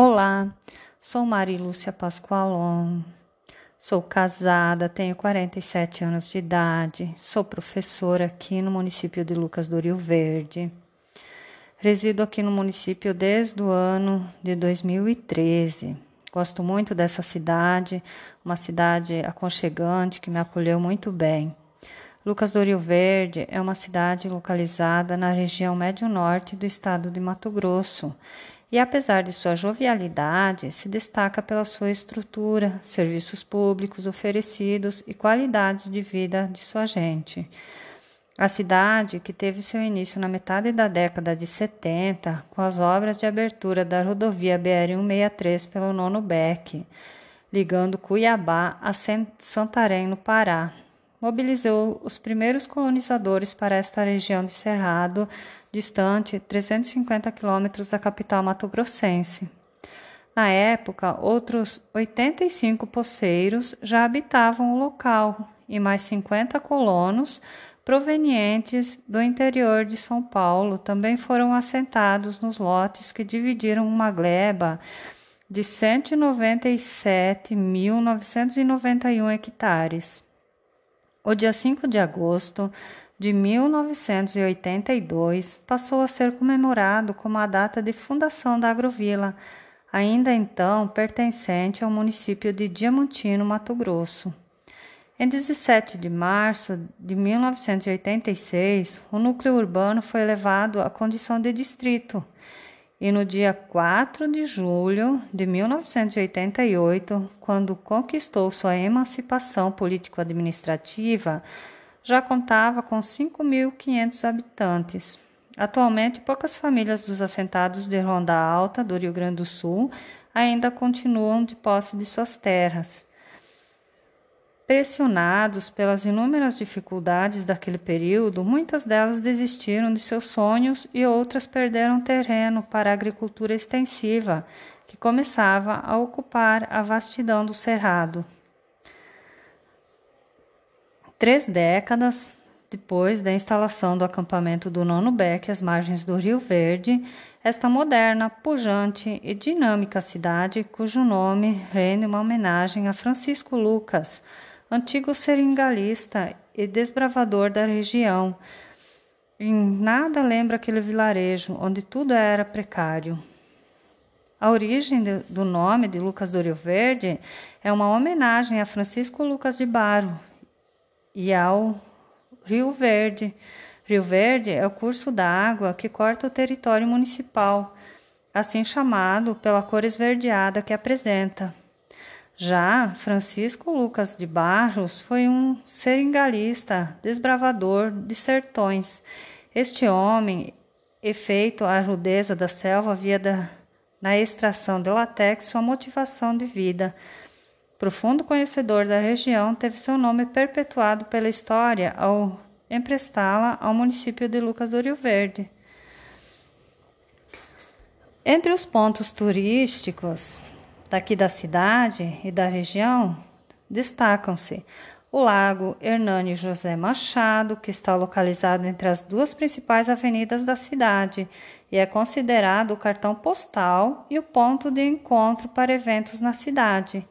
Olá, sou Maria Lúcia Pascoalon. Sou casada, tenho 47 anos de idade, sou professora aqui no município de Lucas do Rio Verde. Resido aqui no município desde o ano de 2013. Gosto muito dessa cidade, uma cidade aconchegante que me acolheu muito bem. Lucas do Rio Verde é uma cidade localizada na região médio-norte do estado de Mato Grosso e, apesar de sua jovialidade, se destaca pela sua estrutura, serviços públicos oferecidos e qualidade de vida de sua gente. A cidade, que teve seu início na metade da década de 70, com as obras de abertura da rodovia BR-163 pelo Nono Beck, ligando Cuiabá a Santarém, no Pará, mobilizou os primeiros colonizadores para esta região de Cerrado, distante 350 quilômetros da capital mato-grossense. Na época, outros 85 poceiros já habitavam o local e mais 50 colonos provenientes do interior de São Paulo também foram assentados nos lotes que dividiram uma gleba de 197.991 hectares. O dia 5 de agosto de 1982 passou a ser comemorado como a data de fundação da Agrovila, ainda então pertencente ao município de Diamantino, Mato Grosso. Em 17 de março de 1986, o núcleo urbano foi elevado à condição de distrito e no dia 4 de julho de 1988, quando conquistou sua emancipação político-administrativa, já contava com 5.500 habitantes. Atualmente, poucas famílias dos assentados de Ronda Alta, do Rio Grande do Sul, ainda continuam de posse de suas terras. Pressionados pelas inúmeras dificuldades daquele período, muitas delas desistiram de seus sonhos e outras perderam terreno para a agricultura extensiva, que começava a ocupar a vastidão do cerrado. Três décadas depois da instalação do acampamento do Nono Beck às margens do Rio Verde, esta moderna, pujante e dinâmica cidade, cujo nome rende uma homenagem a Francisco Lucas, antigo seringalista e desbravador da região. Em nada lembra aquele vilarejo onde tudo era precário. A origem de, do nome de Lucas do Rio Verde é uma homenagem a Francisco Lucas de Baro e ao Rio Verde. Rio Verde é o curso d'água que corta o território municipal, assim chamado pela cor esverdeada que apresenta. Já Francisco Lucas de Barros foi um seringalista, desbravador de sertões. Este homem, efeito a rudeza da selva, via da, na extração de latex sua motivação de vida. Profundo conhecedor da região, teve seu nome perpetuado pela história ao emprestá-la ao município de Lucas do Rio Verde. Entre os pontos turísticos daqui da cidade e da região destacam-se o Lago Hernani José Machado, que está localizado entre as duas principais avenidas da cidade e é considerado o cartão postal e o ponto de encontro para eventos na cidade.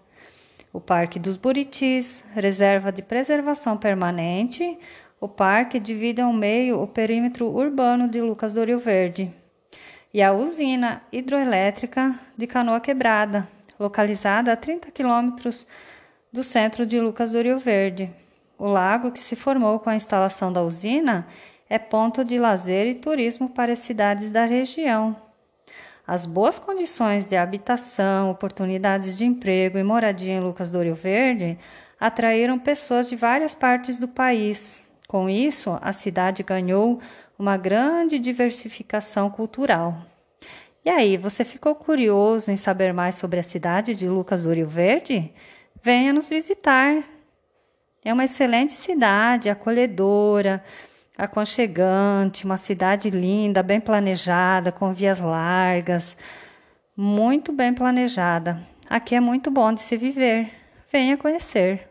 O Parque dos Buritis, reserva de preservação permanente, o parque divide ao meio o perímetro urbano de Lucas do Rio Verde. E a usina hidroelétrica de Canoa Quebrada, localizada a 30 quilômetros do centro de Lucas do Rio Verde. O lago, que se formou com a instalação da usina, é ponto de lazer e turismo para as cidades da região. As boas condições de habitação, oportunidades de emprego e moradia em Lucas do Rio Verde atraíram pessoas de várias partes do país. Com isso, a cidade ganhou uma grande diversificação cultural. E aí, você ficou curioso em saber mais sobre a cidade de Lucas do Rio Verde? Venha nos visitar. É uma excelente cidade, acolhedora, aconchegante, uma cidade linda, bem planejada, com vias largas, muito bem planejada. Aqui é muito bom de se viver. Venha conhecer.